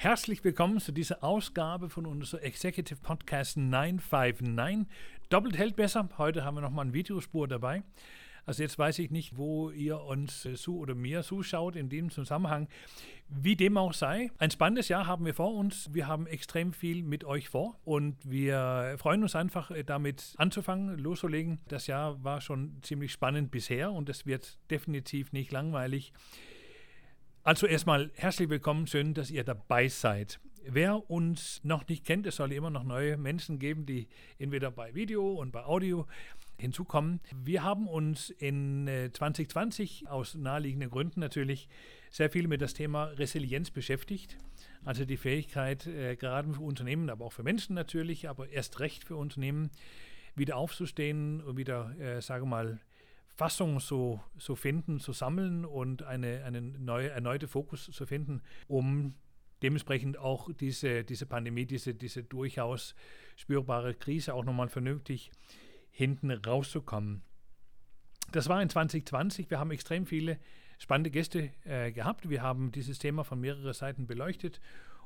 Herzlich willkommen zu dieser Ausgabe von unserem Executive Podcast 959. Doppelt hält besser. Heute haben wir nochmal eine Videospur dabei. Also jetzt weiß ich nicht, wo ihr uns äh, zu oder mir zuschaut in dem Zusammenhang. Wie dem auch sei, ein spannendes Jahr haben wir vor uns. Wir haben extrem viel mit euch vor und wir freuen uns einfach äh, damit anzufangen, loszulegen. Das Jahr war schon ziemlich spannend bisher und es wird definitiv nicht langweilig. Also erstmal herzlich willkommen, schön, dass ihr dabei seid. Wer uns noch nicht kennt, es soll immer noch neue Menschen geben, die entweder bei Video und bei Audio hinzukommen. Wir haben uns in 2020 äh, aus naheliegenden Gründen natürlich sehr viel mit das Thema Resilienz beschäftigt. Also die Fähigkeit, äh, gerade für Unternehmen, aber auch für Menschen natürlich, aber erst recht für Unternehmen, wieder aufzustehen und wieder, äh, sage mal, Fassung zu, zu finden, zu sammeln und eine, eine neue, erneute Fokus zu finden, um dementsprechend auch diese, diese Pandemie, diese, diese durchaus spürbare Krise auch nochmal vernünftig hinten rauszukommen. Das war in 2020. Wir haben extrem viele spannende Gäste äh, gehabt. Wir haben dieses Thema von mehreren Seiten beleuchtet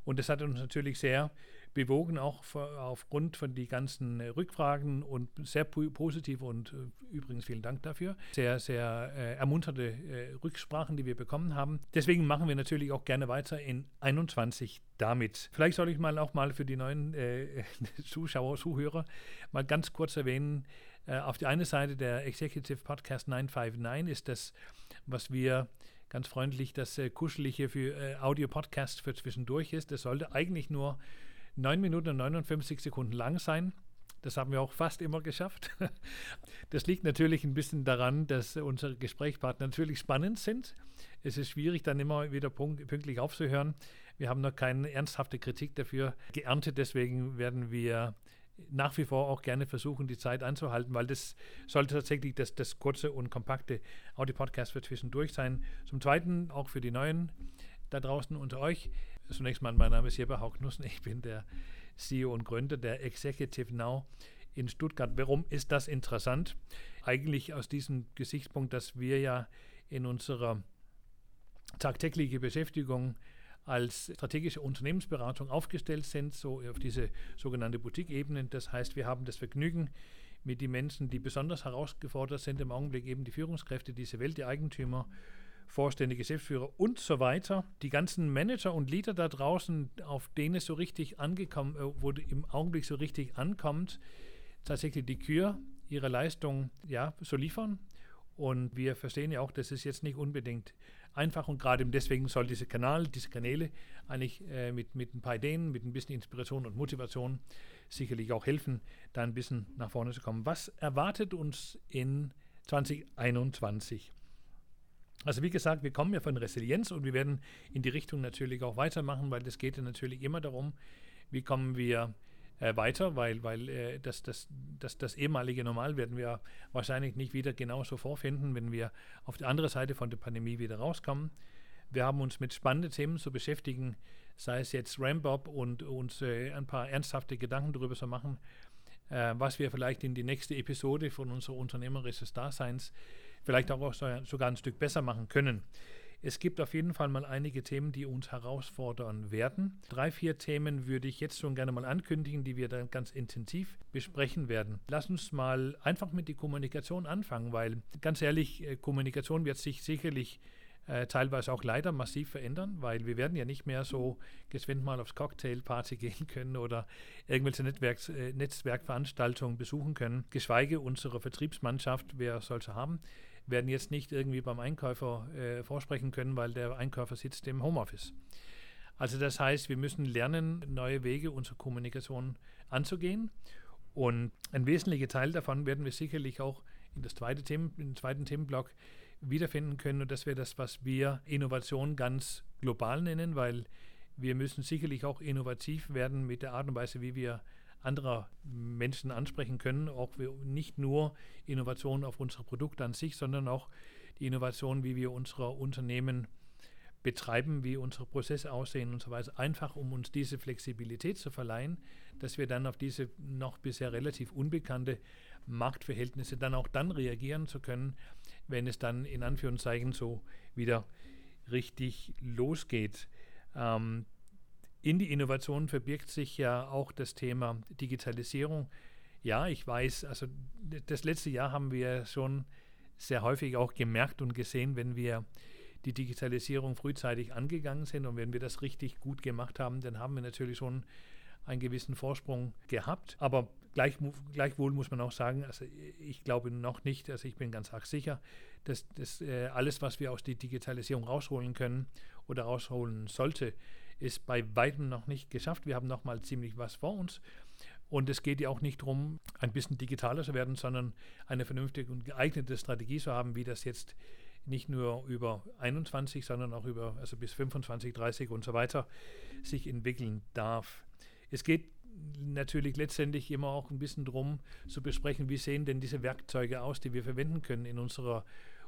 und das hat uns natürlich sehr bewogen, auch aufgrund von die ganzen äh, Rückfragen und sehr positive und äh, übrigens vielen Dank dafür, sehr, sehr äh, ermunternde äh, Rücksprachen, die wir bekommen haben. Deswegen machen wir natürlich auch gerne weiter in 21 damit. Vielleicht soll ich mal auch mal für die neuen äh, Zuschauer, Zuhörer mal ganz kurz erwähnen, äh, auf der einen Seite der Executive Podcast 959 ist das, was wir ganz freundlich das Kuschelige für Audio-Podcast für zwischendurch ist. Das sollte eigentlich nur 9 Minuten und 59 Sekunden lang sein. Das haben wir auch fast immer geschafft. Das liegt natürlich ein bisschen daran, dass unsere Gesprächspartner natürlich spannend sind. Es ist schwierig, dann immer wieder pünktlich aufzuhören. Wir haben noch keine ernsthafte Kritik dafür geerntet, deswegen werden wir nach wie vor auch gerne versuchen, die Zeit anzuhalten, weil das sollte tatsächlich das, das kurze und kompakte Audio-Podcast für zwischendurch sein. Zum Zweiten auch für die Neuen da draußen unter euch. Zunächst mal, mein Name ist Jeppe Haugnussen. Ich bin der CEO und Gründer der Executive Now in Stuttgart. Warum ist das interessant? Eigentlich aus diesem Gesichtspunkt, dass wir ja in unserer tagtäglichen Beschäftigung als strategische Unternehmensberatung aufgestellt sind, so auf diese sogenannte Boutique-Ebene. Das heißt, wir haben das Vergnügen, mit den Menschen, die besonders herausgefordert sind, im Augenblick eben die Führungskräfte, diese Welt, die Eigentümer, Vorstände, Geschäftsführer und so weiter. Die ganzen Manager und Leader da draußen, auf denen es so richtig angekommen, äh, wo im Augenblick so richtig ankommt, tatsächlich die Kür ihre Leistung ja, so liefern. Und wir verstehen ja auch, dass es jetzt nicht unbedingt einfach und gerade deswegen soll dieser Kanal, diese Kanäle eigentlich äh, mit, mit ein paar Ideen, mit ein bisschen Inspiration und Motivation sicherlich auch helfen, da ein bisschen nach vorne zu kommen. Was erwartet uns in 2021? Also wie gesagt, wir kommen ja von Resilienz und wir werden in die Richtung natürlich auch weitermachen, weil es geht ja natürlich immer darum, wie kommen wir äh, weiter, weil, weil äh, das, das, das, das ehemalige Normal werden wir wahrscheinlich nicht wieder genauso vorfinden, wenn wir auf die andere Seite von der Pandemie wieder rauskommen. Wir haben uns mit spannenden Themen zu beschäftigen, sei es jetzt Ramp-Up und uns äh, ein paar ernsthafte Gedanken darüber zu machen, äh, was wir vielleicht in die nächste Episode von unserer unternehmerischen Daseins vielleicht auch sogar ein Stück besser machen können. Es gibt auf jeden Fall mal einige Themen, die uns herausfordern werden. Drei, vier Themen würde ich jetzt schon gerne mal ankündigen, die wir dann ganz intensiv besprechen werden. Lass uns mal einfach mit der Kommunikation anfangen, weil ganz ehrlich, äh, Kommunikation wird sich sicherlich äh, teilweise auch leider massiv verändern, weil wir werden ja nicht mehr so geschwind mal aufs Cocktailparty gehen können oder irgendwelche Netzwerks, äh, Netzwerkveranstaltungen besuchen können, geschweige unsere Vertriebsmannschaft, wer solche haben, werden jetzt nicht irgendwie beim Einkäufer äh, vorsprechen können, weil der Einkäufer sitzt im Homeoffice. Also das heißt, wir müssen lernen, neue Wege unserer Kommunikation anzugehen. Und ein wesentlicher Teil davon werden wir sicherlich auch in, das zweite Themen, in den zweiten Themenblock wiederfinden können. Und das wäre das, was wir Innovation ganz global nennen, weil wir müssen sicherlich auch innovativ werden mit der Art und Weise, wie wir anderer Menschen ansprechen können. Auch wir, nicht nur Innovationen auf unsere Produkte an sich, sondern auch die Innovation, wie wir unsere Unternehmen betreiben, wie unsere Prozesse aussehen und so weiter. Einfach um uns diese Flexibilität zu verleihen, dass wir dann auf diese noch bisher relativ unbekannte Marktverhältnisse dann auch dann reagieren zu können, wenn es dann in Anführungszeichen so wieder richtig losgeht. Ähm, In die Innovation verbirgt sich ja auch das Thema Digitalisierung. Ja, ich weiß, also das letzte Jahr haben wir schon sehr häufig auch gemerkt und gesehen, wenn wir die Digitalisierung frühzeitig angegangen sind und wenn wir das richtig gut gemacht haben, dann haben wir natürlich schon einen gewissen Vorsprung gehabt. Aber gleich, gleichwohl muss man auch sagen, also ich glaube noch nicht, also ich bin ganz arg sicher, dass, dass äh, alles, was wir aus der Digitalisierung rausholen können oder rausholen sollte, ist bei weitem noch nicht geschafft. Wir haben noch mal ziemlich was vor uns. Und es geht ja auch nicht darum, ein bisschen digitaler zu werden, sondern eine vernünftige und geeignete Strategie zu haben, wie das jetzt nicht nur über 21, sondern auch über also bis 25, 30 und so weiter sich entwickeln darf. Es geht natürlich letztendlich immer auch ein bisschen darum zu besprechen, wie sehen denn diese Werkzeuge aus, die wir verwenden können in unserer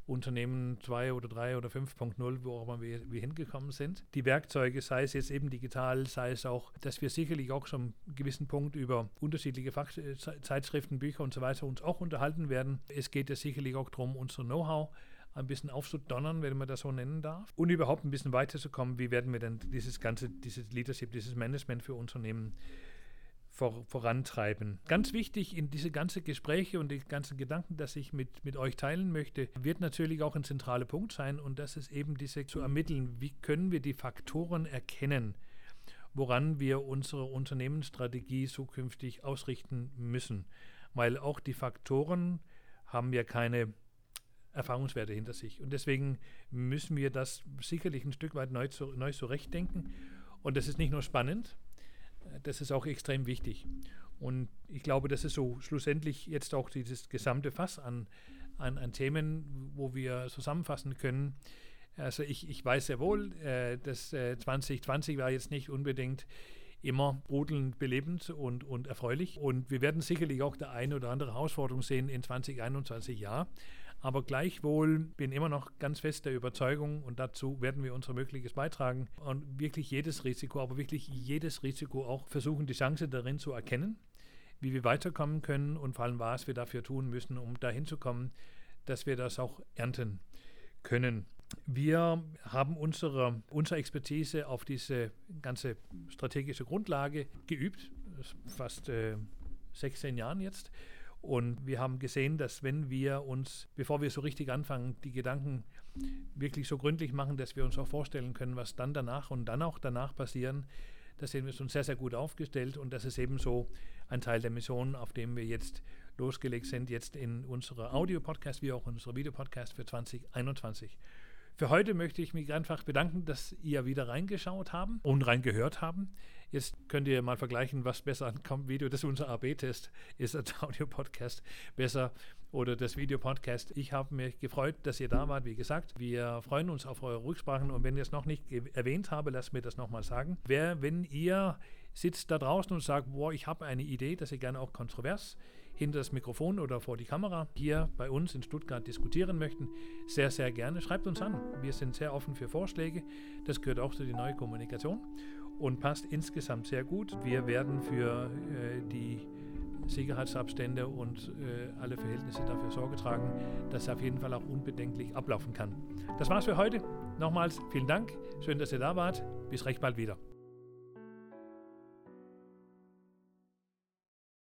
Unternehmen 2 oder 3 oder 5.0, wo auch immer wir, wir, hingekommen sind. Die Werkzeuge, sei es jetzt eben digital, sei es auch, dass wir sicherlich auch schon einen gewissen Punkt über unterschiedliche Fach äh, Zeitschriften, Bücher und so weiter uns auch unterhalten werden. Es geht ja sicherlich auch darum, unser Know-how ein bisschen aufzudonnern, wenn man das so nennen darf, und überhaupt ein bisschen weiterzukommen, wie werden wir denn dieses ganze, dieses Leadership, dieses Management für Unternehmen vor, vorantreiben. Ganz wichtig in diese ganzen Gespräche und die ganzen Gedanken, dass ich mit, mit euch teilen möchte, wird natürlich auch ein zentraler Punkt sein und das ist eben diese zu ermitteln, wie können wir die Faktoren erkennen, woran wir unsere Unternehmensstrategie zukünftig ausrichten müssen. Weil auch die Faktoren haben ja keine Erfahrungswerte hinter sich. Und deswegen müssen wir das sicherlich ein Stück weit neu, zu, neu zurechtdenken. Und das ist nicht nur spannend, das ist auch extrem wichtig. Und ich glaube, das ist so schlussendlich jetzt auch dieses gesamte Fass an, an, an Themen, wo wir zusammenfassen können. Also ich, ich weiß sehr wohl, äh, dass äh, 2020 war jetzt nicht unbedingt immer brodelnd belebend und, und erfreulich. Und wir werden sicherlich auch der eine oder andere Herausforderung sehen in 2021 ja. Aber gleichwohl bin immer noch ganz fest der Überzeugung und dazu werden wir unser Mögliches beitragen und wirklich jedes Risiko, aber wirklich jedes Risiko auch versuchen, die Chance darin zu erkennen, wie wir weiterkommen können und vor allem, was wir dafür tun müssen, um dahin zu kommen, dass wir das auch ernten können. Wir haben unsere, unsere Expertise auf diese ganze strategische Grundlage geübt, fast äh, 16 Jahren jetzt. Und wir haben gesehen, dass wenn wir uns, bevor wir so richtig anfangen, die Gedanken wirklich so gründlich machen, dass wir uns auch vorstellen können, was dann danach und dann auch danach passieren, da sehen wir uns sehr, sehr gut aufgestellt und das ist eben so ein Teil der Mission, auf dem wir jetzt losgelegt sind, jetzt in unserer Audio-Podcast wie auch in unserer Videopodcast für 2021. Für heute möchte ich mich einfach bedanken, dass ihr wieder reingeschaut haben und reingehört haben. Jetzt könnt ihr mal vergleichen, was besser ankommt. Video, das ist unser AB-Test. Ist das Audio-Podcast besser oder das Video-Podcast? Ich habe mich gefreut, dass ihr da wart. Wie gesagt, wir freuen uns auf eure Rücksprachen und wenn ihr es noch nicht erwähnt habe, lasst mir das nochmal sagen. Wer, wenn ihr sitzt da draußen und sagt, boah, ich habe eine Idee, dass ihr gerne auch kontrovers hinter das Mikrofon oder vor die Kamera hier bei uns in Stuttgart diskutieren möchten, sehr, sehr gerne. Schreibt uns an. Wir sind sehr offen für Vorschläge. Das gehört auch zu der neuen Kommunikation und passt insgesamt sehr gut. Wir werden für äh, die Sicherheitsabstände und äh, alle Verhältnisse dafür Sorge tragen, dass es auf jeden Fall auch unbedenklich ablaufen kann. Das war's für heute. Nochmals vielen Dank. Schön, dass ihr da wart. Bis recht bald wieder.